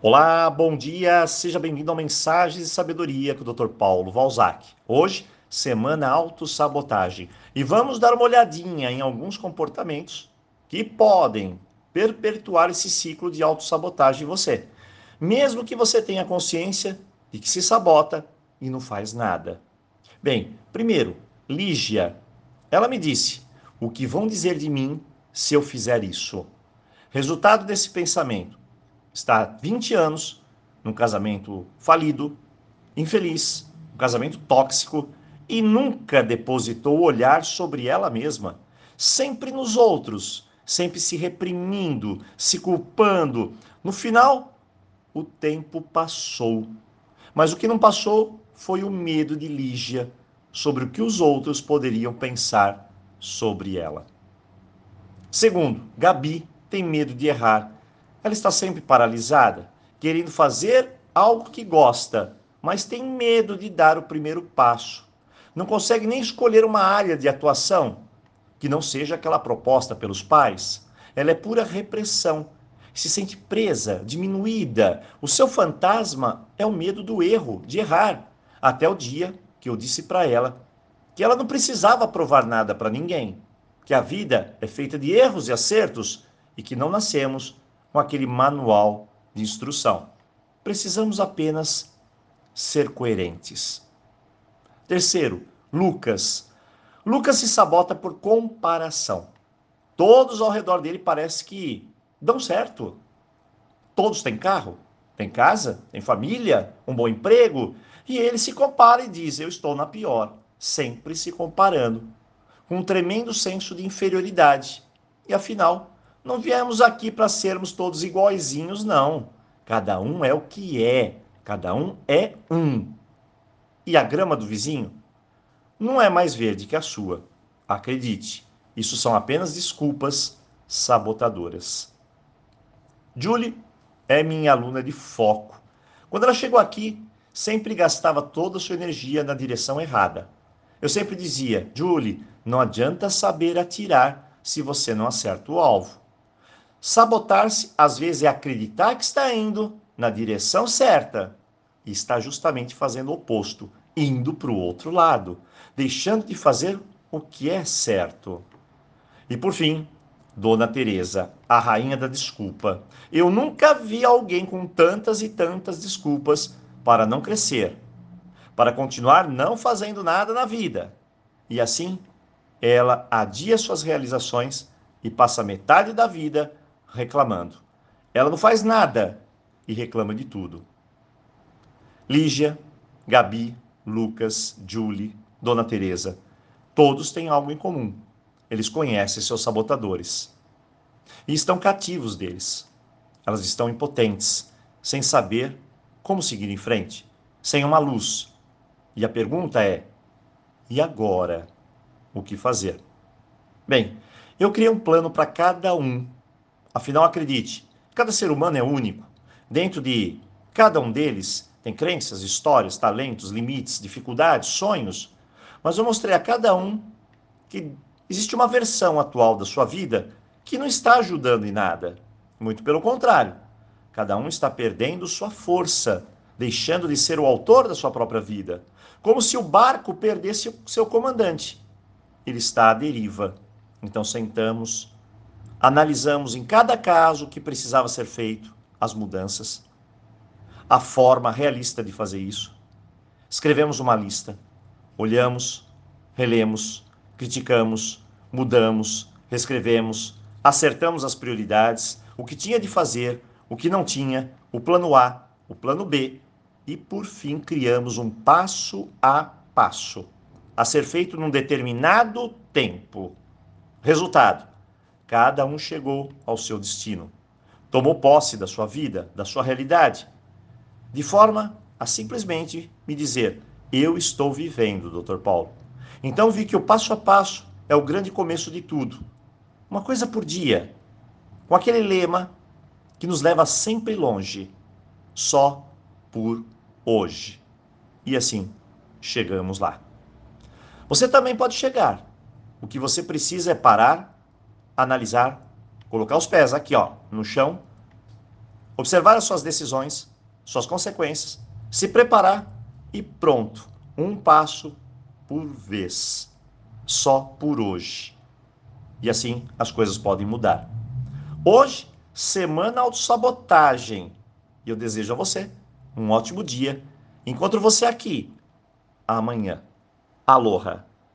Olá, bom dia, seja bem-vindo ao Mensagens e Sabedoria com o Dr. Paulo Valzac. Hoje, semana autossabotagem. E vamos dar uma olhadinha em alguns comportamentos que podem perpetuar esse ciclo de autossabotagem em você. Mesmo que você tenha consciência de que se sabota e não faz nada. Bem, primeiro, Lígia. Ela me disse: o que vão dizer de mim se eu fizer isso? Resultado desse pensamento está 20 anos num casamento falido, infeliz, um casamento tóxico e nunca depositou o olhar sobre ela mesma, sempre nos outros, sempre se reprimindo, se culpando. No final, o tempo passou. Mas o que não passou foi o medo de Lígia sobre o que os outros poderiam pensar sobre ela. Segundo, Gabi tem medo de errar ela está sempre paralisada, querendo fazer algo que gosta, mas tem medo de dar o primeiro passo. Não consegue nem escolher uma área de atuação que não seja aquela proposta pelos pais. Ela é pura repressão. Se sente presa, diminuída. O seu fantasma é o medo do erro, de errar. Até o dia que eu disse para ela que ela não precisava provar nada para ninguém, que a vida é feita de erros e acertos e que não nascemos com aquele manual de instrução. Precisamos apenas ser coerentes. Terceiro, Lucas. Lucas se sabota por comparação. Todos ao redor dele parece que dão certo. Todos têm carro, têm casa, têm família, um bom emprego, e ele se compara e diz: Eu estou na pior, sempre se comparando, com um tremendo senso de inferioridade. E afinal, não viemos aqui para sermos todos iguaizinhos, não. Cada um é o que é. Cada um é um. E a grama do vizinho não é mais verde que a sua. Acredite, isso são apenas desculpas sabotadoras. Julie é minha aluna de foco. Quando ela chegou aqui, sempre gastava toda a sua energia na direção errada. Eu sempre dizia, Julie, não adianta saber atirar se você não acerta o alvo. Sabotar-se, às vezes, é acreditar que está indo na direção certa e está justamente fazendo o oposto, indo para o outro lado, deixando de fazer o que é certo. E por fim, Dona Teresa, a rainha da desculpa. Eu nunca vi alguém com tantas e tantas desculpas para não crescer, para continuar não fazendo nada na vida. E assim, ela adia suas realizações e passa metade da vida reclamando. Ela não faz nada e reclama de tudo. Lígia, Gabi, Lucas, Julie, Dona Teresa, todos têm algo em comum. Eles conhecem seus sabotadores e estão cativos deles. Elas estão impotentes, sem saber como seguir em frente, sem uma luz. E a pergunta é: e agora? O que fazer? Bem, eu criei um plano para cada um Afinal, acredite, cada ser humano é único. Dentro de cada um deles tem crenças, histórias, talentos, limites, dificuldades, sonhos. Mas eu mostrei a cada um que existe uma versão atual da sua vida que não está ajudando em nada. Muito pelo contrário, cada um está perdendo sua força, deixando de ser o autor da sua própria vida. Como se o barco perdesse seu comandante. Ele está à deriva. Então sentamos, Analisamos em cada caso o que precisava ser feito, as mudanças, a forma realista de fazer isso. Escrevemos uma lista, olhamos, relemos, criticamos, mudamos, reescrevemos, acertamos as prioridades, o que tinha de fazer, o que não tinha, o plano A, o plano B e, por fim, criamos um passo a passo a ser feito num determinado tempo. Resultado: Cada um chegou ao seu destino. Tomou posse da sua vida, da sua realidade, de forma a simplesmente me dizer: Eu estou vivendo, Dr. Paulo. Então vi que o passo a passo é o grande começo de tudo. Uma coisa por dia, com aquele lema que nos leva sempre longe, só por hoje. E assim chegamos lá. Você também pode chegar. O que você precisa é parar analisar, colocar os pés aqui, ó, no chão, observar as suas decisões, suas consequências, se preparar e pronto. Um passo por vez. Só por hoje. E assim as coisas podem mudar. Hoje, semana autossabotagem. E eu desejo a você um ótimo dia. Encontro você aqui amanhã. Aloha!